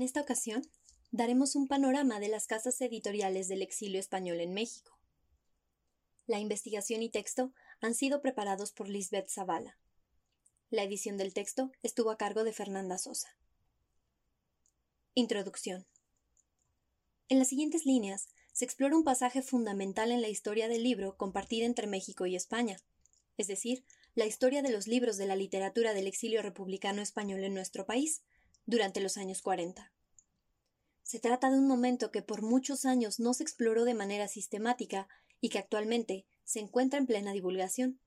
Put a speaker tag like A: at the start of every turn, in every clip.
A: En esta ocasión, daremos un panorama de las casas editoriales del exilio español en México. La investigación y texto han sido preparados por Lisbeth Zavala. La edición del texto estuvo a cargo de Fernanda Sosa. Introducción. En las siguientes líneas se explora un pasaje fundamental en la historia del libro compartida entre México y España, es decir, la historia de los libros de la literatura del exilio republicano español en nuestro país durante los años 40. Se trata de un momento que por muchos años no se exploró de manera sistemática y que actualmente se encuentra en plena divulgación.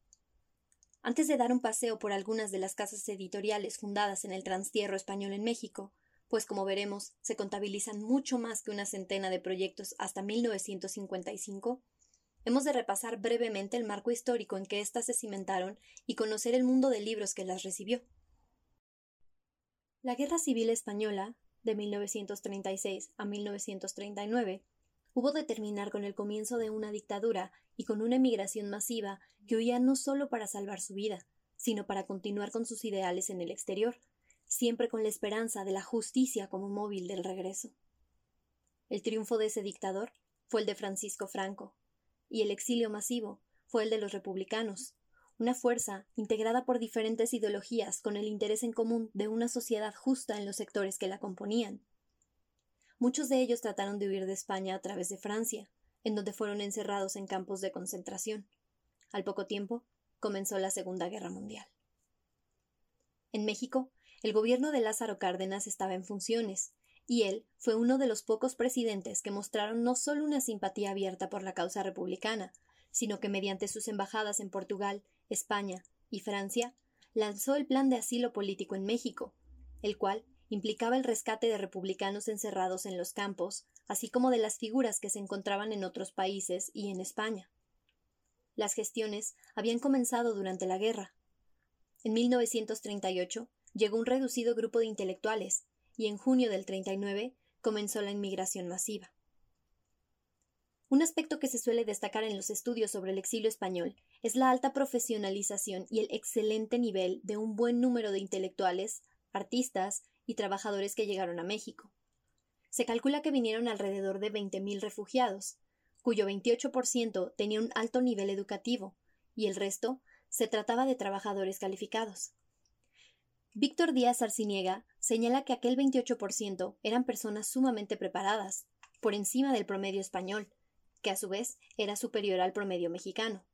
A: Antes de dar un paseo por algunas de las casas editoriales fundadas en el transtierro español en México, pues como veremos, se contabilizan mucho más que una centena de proyectos hasta 1955, hemos de repasar brevemente el marco histórico en que éstas se cimentaron y conocer el mundo de libros que las recibió. La Guerra Civil Española, de 1936 a 1939, hubo de terminar con el comienzo de una dictadura y con una emigración masiva que huía no solo para salvar su vida, sino para continuar con sus ideales en el exterior, siempre con la esperanza de la justicia como móvil del regreso. El triunfo de ese dictador fue el de Francisco Franco, y el exilio masivo fue el de los republicanos, una fuerza integrada por diferentes ideologías con el interés en común de una sociedad justa en los sectores que la componían. Muchos de ellos trataron de huir de España a través de Francia, en donde fueron encerrados en campos de concentración. Al poco tiempo comenzó la Segunda Guerra Mundial. En México, el gobierno de Lázaro Cárdenas estaba en funciones, y él fue uno de los pocos presidentes que mostraron no solo una simpatía abierta por la causa republicana, sino que mediante sus embajadas en Portugal, España y Francia, lanzó el plan de asilo político en México, el cual implicaba el rescate de republicanos encerrados en los campos, así como de las figuras que se encontraban en otros países y en España. Las gestiones habían comenzado durante la guerra. En 1938 llegó un reducido grupo de intelectuales, y en junio del 39 comenzó la inmigración masiva. Un aspecto que se suele destacar en los estudios sobre el exilio español es la alta profesionalización y el excelente nivel de un buen número de intelectuales, artistas y trabajadores que llegaron a México. Se calcula que vinieron alrededor de 20.000 refugiados, cuyo 28% tenía un alto nivel educativo, y el resto se trataba de trabajadores calificados. Víctor Díaz Arciniega señala que aquel 28% eran personas sumamente preparadas, por encima del promedio español, que a su vez era superior al promedio mexicano.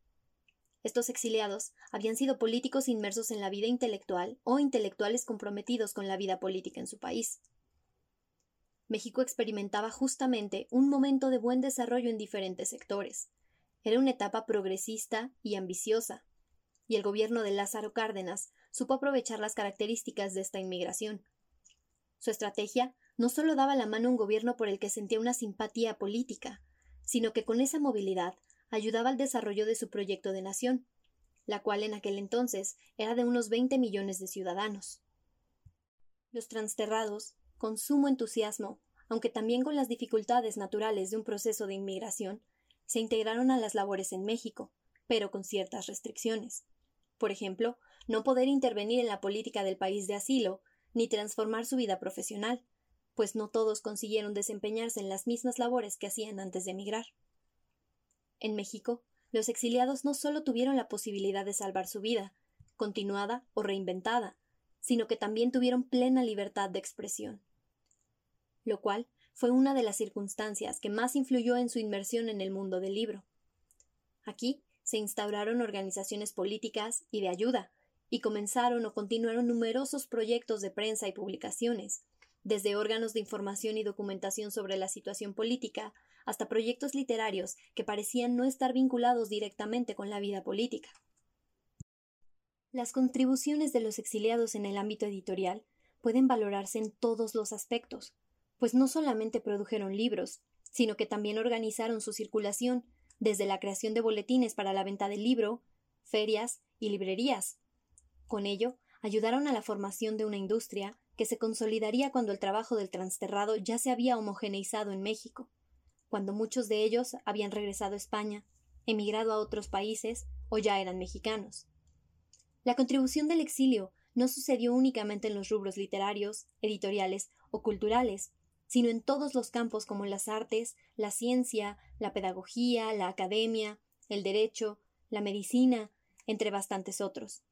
A: Estos exiliados habían sido políticos inmersos en la vida intelectual o intelectuales comprometidos con la vida política en su país. México experimentaba justamente un momento de buen desarrollo en diferentes sectores. Era una etapa progresista y ambiciosa, y el gobierno de Lázaro Cárdenas supo aprovechar las características de esta inmigración. Su estrategia no solo daba la mano a un gobierno por el que sentía una simpatía política, sino que con esa movilidad ayudaba al desarrollo de su proyecto de nación, la cual en aquel entonces era de unos 20 millones de ciudadanos. Los transterrados con sumo entusiasmo, aunque también con las dificultades naturales de un proceso de inmigración, se integraron a las labores en México, pero con ciertas restricciones. Por ejemplo, no poder intervenir en la política del país de asilo, ni transformar su vida profesional, pues no todos consiguieron desempeñarse en las mismas labores que hacían antes de emigrar. En México, los exiliados no solo tuvieron la posibilidad de salvar su vida, continuada o reinventada, sino que también tuvieron plena libertad de expresión. Lo cual fue una de las circunstancias que más influyó en su inmersión en el mundo del libro. Aquí se instauraron organizaciones políticas y de ayuda, y comenzaron o continuaron numerosos proyectos de prensa y publicaciones, desde órganos de información y documentación sobre la situación política hasta proyectos literarios que parecían no estar vinculados directamente con la vida política. Las contribuciones de los exiliados en el ámbito editorial pueden valorarse en todos los aspectos, pues no solamente produjeron libros, sino que también organizaron su circulación, desde la creación de boletines para la venta del libro, ferias y librerías. Con ello, ayudaron a la formación de una industria que se consolidaría cuando el trabajo del transterrado ya se había homogeneizado en México, cuando muchos de ellos habían regresado a España, emigrado a otros países o ya eran mexicanos. La contribución del exilio no sucedió únicamente en los rubros literarios, editoriales o culturales, sino en todos los campos como las artes, la ciencia, la pedagogía, la academia, el derecho, la medicina, entre bastantes otros.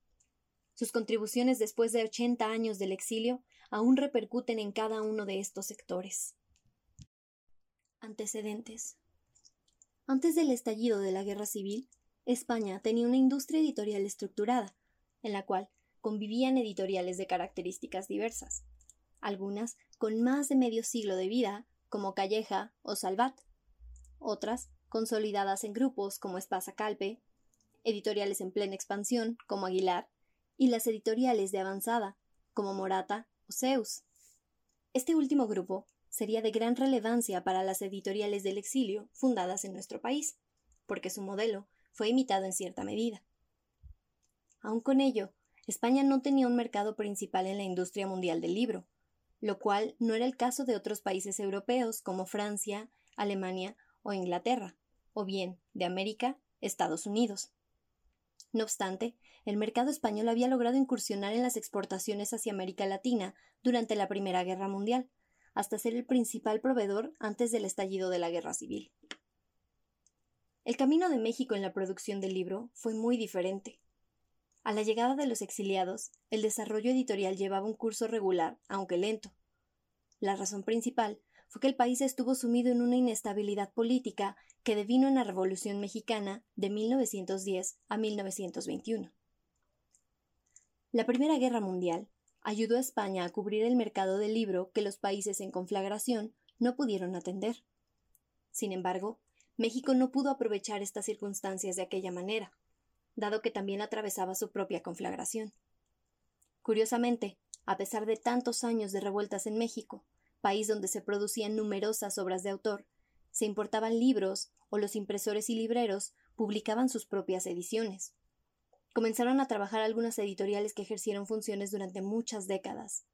A: Sus contribuciones después de ochenta años del exilio aún repercuten en cada uno de estos sectores. Antecedentes. Antes del estallido de la Guerra Civil, España tenía una industria editorial estructurada, en la cual convivían editoriales de características diversas, algunas con más de medio siglo de vida, como Calleja o Salvat, otras consolidadas en grupos como Espasa Calpe, editoriales en plena expansión como Aguilar, y las editoriales de avanzada, como Morata o Zeus. Este último grupo sería de gran relevancia para las editoriales del exilio fundadas en nuestro país, porque su modelo fue imitado en cierta medida. Aun con ello, España no tenía un mercado principal en la industria mundial del libro, lo cual no era el caso de otros países europeos como Francia, Alemania o Inglaterra, o bien de América, Estados Unidos. No obstante, el mercado español había logrado incursionar en las exportaciones hacia América Latina durante la Primera Guerra Mundial, hasta ser el principal proveedor antes del estallido de la Guerra Civil. El camino de México en la producción del libro fue muy diferente. A la llegada de los exiliados, el desarrollo editorial llevaba un curso regular, aunque lento. La razón principal fue que el país estuvo sumido en una inestabilidad política que devino en la Revolución Mexicana de 1910 a 1921. La Primera Guerra Mundial ayudó a España a cubrir el mercado del libro que los países en conflagración no pudieron atender. Sin embargo, México no pudo aprovechar estas circunstancias de aquella manera dado que también atravesaba su propia conflagración. Curiosamente, a pesar de tantos años de revueltas en México, país donde se producían numerosas obras de autor, se importaban libros o los impresores y libreros publicaban sus propias ediciones. Comenzaron a trabajar algunas editoriales que ejercieron funciones durante muchas décadas.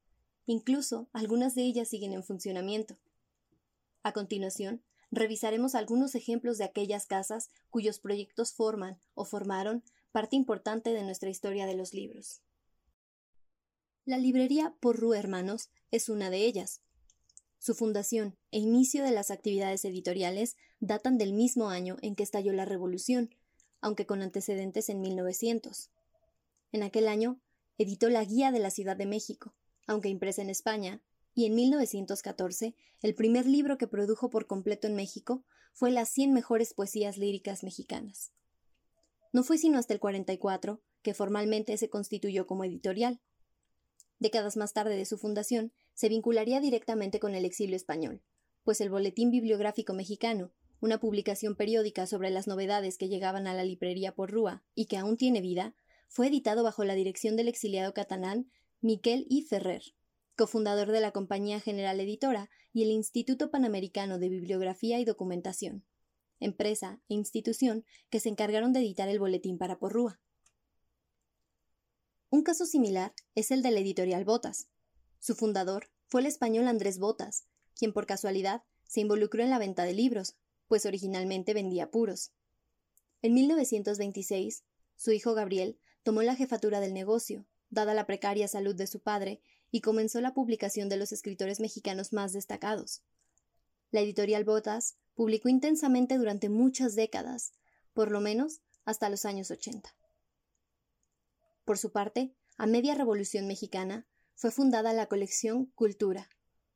A: Incluso algunas de ellas siguen en funcionamiento. A continuación, revisaremos algunos ejemplos de aquellas casas cuyos proyectos forman o formaron parte importante de nuestra historia de los libros. La librería Porru Hermanos es una de ellas. Su fundación e inicio de las actividades editoriales datan del mismo año en que estalló la Revolución, aunque con antecedentes en 1900. En aquel año editó la Guía de la Ciudad de México, aunque impresa en España, y en 1914 el primer libro que produjo por completo en México fue Las 100 mejores poesías líricas mexicanas. No fue sino hasta el 44 que formalmente se constituyó como editorial. Décadas más tarde de su fundación, se vincularía directamente con el exilio español, pues el Boletín Bibliográfico Mexicano, una publicación periódica sobre las novedades que llegaban a la librería por Rúa y que aún tiene vida, fue editado bajo la dirección del exiliado catalán Miquel I. Ferrer cofundador de la Compañía General Editora y el Instituto Panamericano de Bibliografía y Documentación, empresa e institución que se encargaron de editar el boletín para Porrúa. Un caso similar es el de la editorial Botas. Su fundador fue el español Andrés Botas, quien por casualidad se involucró en la venta de libros, pues originalmente vendía puros. En 1926, su hijo Gabriel tomó la jefatura del negocio, dada la precaria salud de su padre, y comenzó la publicación de los escritores mexicanos más destacados. La editorial Botas publicó intensamente durante muchas décadas, por lo menos hasta los años 80. Por su parte, a media Revolución Mexicana, fue fundada la colección Cultura,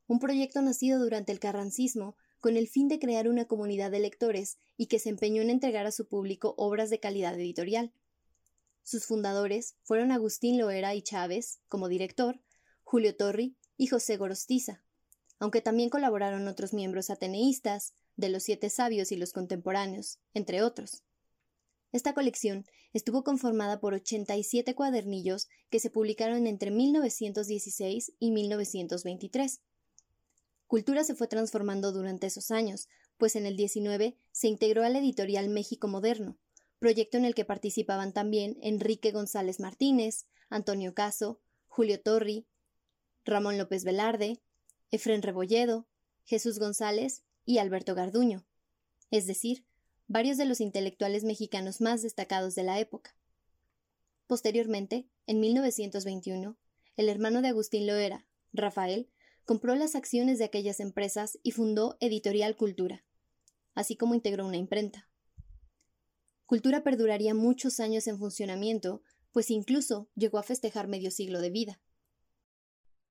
A: un proyecto nacido durante el carrancismo con el fin de crear una comunidad de lectores y que se empeñó en entregar a su público obras de calidad editorial. Sus fundadores fueron Agustín Loera y Chávez, como director, Julio Torri y José Gorostiza, aunque también colaboraron otros miembros ateneístas, de los Siete Sabios y los Contemporáneos, entre otros. Esta colección estuvo conformada por 87 cuadernillos que se publicaron entre 1916 y 1923. Cultura se fue transformando durante esos años, pues en el 19 se integró al editorial México Moderno, proyecto en el que participaban también Enrique González Martínez, Antonio Caso, Julio Torri, Ramón López Velarde, Efren Rebolledo, Jesús González y Alberto Garduño, es decir, varios de los intelectuales mexicanos más destacados de la época. Posteriormente, en 1921, el hermano de Agustín Loera, Rafael, compró las acciones de aquellas empresas y fundó Editorial Cultura, así como integró una imprenta. Cultura perduraría muchos años en funcionamiento, pues incluso llegó a festejar medio siglo de vida.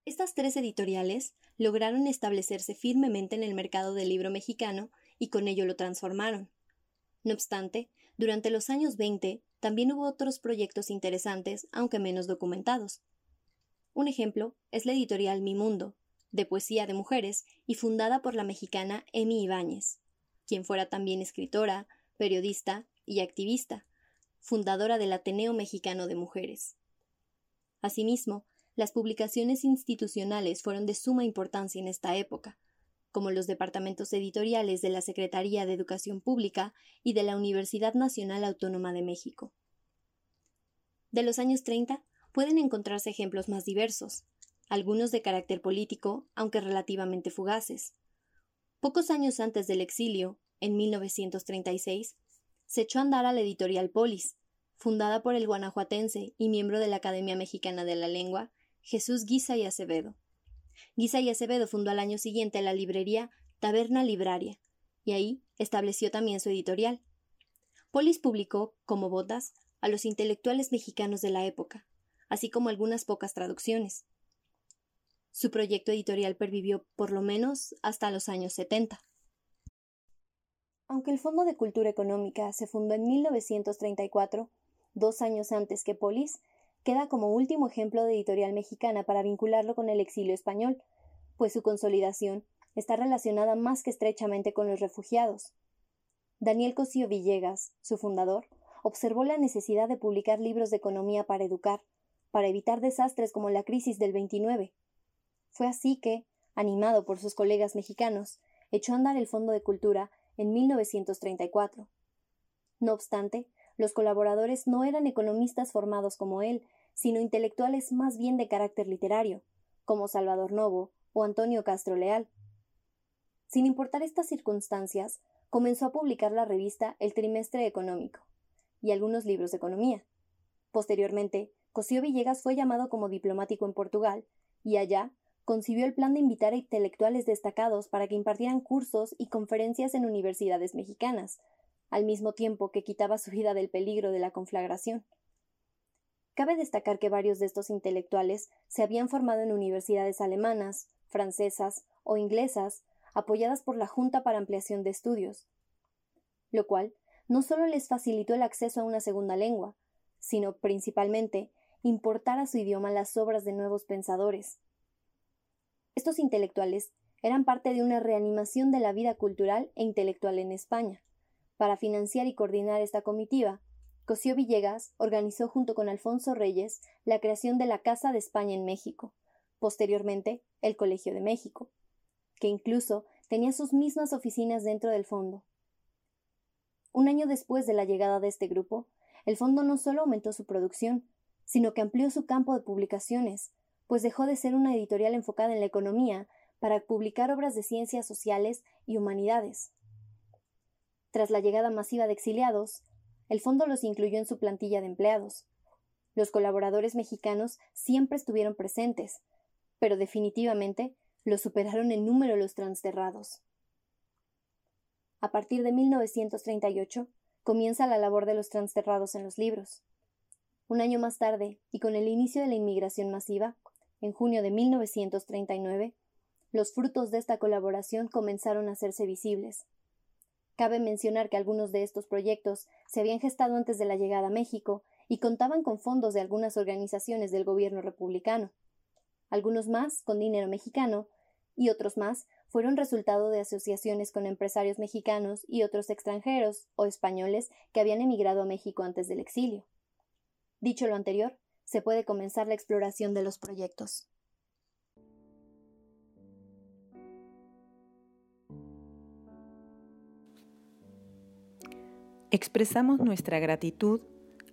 A: Estas tres editoriales lograron establecerse firmemente en el mercado del libro mexicano y con ello lo transformaron. No obstante, durante los años 20 también hubo otros proyectos interesantes, aunque menos documentados. Un ejemplo es la editorial Mi Mundo, de poesía de mujeres y fundada por la mexicana Emi Ibáñez, quien fuera también escritora, periodista y activista, fundadora del Ateneo Mexicano de Mujeres. Asimismo, las publicaciones institucionales fueron de suma importancia en esta época, como los departamentos editoriales de la Secretaría de Educación Pública y de la Universidad Nacional Autónoma de México. De los años 30 pueden encontrarse ejemplos más diversos, algunos de carácter político, aunque relativamente fugaces. Pocos años antes del exilio, en 1936, se echó a andar a la editorial Polis, fundada por el guanajuatense y miembro de la Academia Mexicana de la Lengua, Jesús Guisa y Acevedo. Guisa y Acevedo fundó al año siguiente la librería Taberna Libraria, y ahí estableció también su editorial. Polis publicó, como botas, a los intelectuales mexicanos de la época, así como algunas pocas traducciones. Su proyecto editorial pervivió por lo menos hasta los años 70. Aunque el Fondo de Cultura Económica se fundó en 1934, dos años antes que Polis, queda como último ejemplo de editorial mexicana para vincularlo con el exilio español, pues su consolidación está relacionada más que estrechamente con los refugiados. Daniel Cosío Villegas, su fundador, observó la necesidad de publicar libros de economía para educar, para evitar desastres como la crisis del 29. Fue así que, animado por sus colegas mexicanos, echó a andar el Fondo de Cultura en 1934. No obstante, los colaboradores no eran economistas formados como él, sino intelectuales más bien de carácter literario, como Salvador Novo o Antonio Castro Leal. Sin importar estas circunstancias, comenzó a publicar la revista El Trimestre Económico y algunos libros de economía. Posteriormente, Cosío Villegas fue llamado como diplomático en Portugal y allá concibió el plan de invitar a intelectuales destacados para que impartieran cursos y conferencias en universidades mexicanas, al mismo tiempo que quitaba su vida del peligro de la conflagración. Cabe destacar que varios de estos intelectuales se habían formado en universidades alemanas, francesas o inglesas, apoyadas por la Junta para Ampliación de Estudios, lo cual no solo les facilitó el acceso a una segunda lengua, sino principalmente importar a su idioma las obras de nuevos pensadores. Estos intelectuales eran parte de una reanimación de la vida cultural e intelectual en España. Para financiar y coordinar esta comitiva, Cosío Villegas organizó junto con Alfonso Reyes la creación de la Casa de España en México, posteriormente el Colegio de México, que incluso tenía sus mismas oficinas dentro del fondo. Un año después de la llegada de este grupo, el fondo no solo aumentó su producción, sino que amplió su campo de publicaciones, pues dejó de ser una editorial enfocada en la economía para publicar obras de ciencias sociales y humanidades. Tras la llegada masiva de exiliados, el fondo los incluyó en su plantilla de empleados. Los colaboradores mexicanos siempre estuvieron presentes, pero definitivamente lo superaron en número los transterrados. A partir de 1938 comienza la labor de los transterrados en los libros. Un año más tarde, y con el inicio de la inmigración masiva, en junio de 1939, los frutos de esta colaboración comenzaron a hacerse visibles. Cabe mencionar que algunos de estos proyectos se habían gestado antes de la llegada a México y contaban con fondos de algunas organizaciones del gobierno republicano. Algunos más con dinero mexicano y otros más fueron resultado de asociaciones con empresarios mexicanos y otros extranjeros o españoles que habían emigrado a México antes del exilio. Dicho lo anterior, se puede comenzar la exploración de los proyectos.
B: Expresamos nuestra gratitud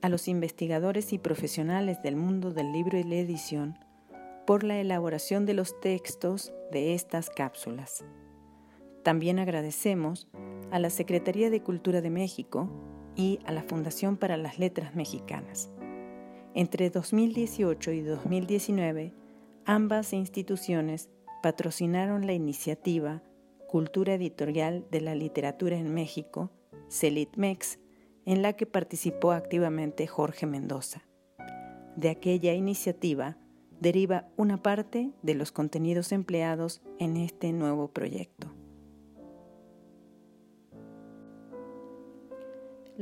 B: a los investigadores y profesionales del mundo del libro y la edición por la elaboración de los textos de estas cápsulas. También agradecemos a la Secretaría de Cultura de México y a la Fundación para las Letras Mexicanas. Entre 2018 y 2019, ambas instituciones patrocinaron la iniciativa Cultura Editorial de la Literatura en México, CELITMEX, en la que participó activamente Jorge Mendoza. De aquella iniciativa deriva una parte de los contenidos empleados en este nuevo proyecto.